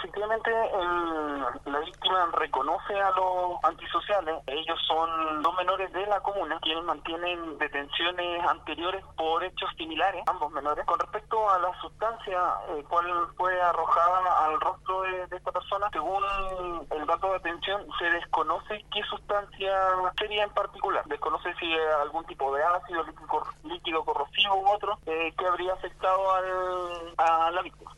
efectivamente eh, la víctima reconoce a los antisociales. Ellos son dos menores de la comuna quienes mantienen detenciones anteriores por hechos similares, ambos menores. Con respecto a la sustancia eh, cual fue arrojada al rostro de, esta persona, según el dato de atención, se desconoce qué sustancia sería en particular. Desconoce si algún tipo de ácido, líquido, líquido corrosivo u otro eh, que habría afectado al, a la víctima.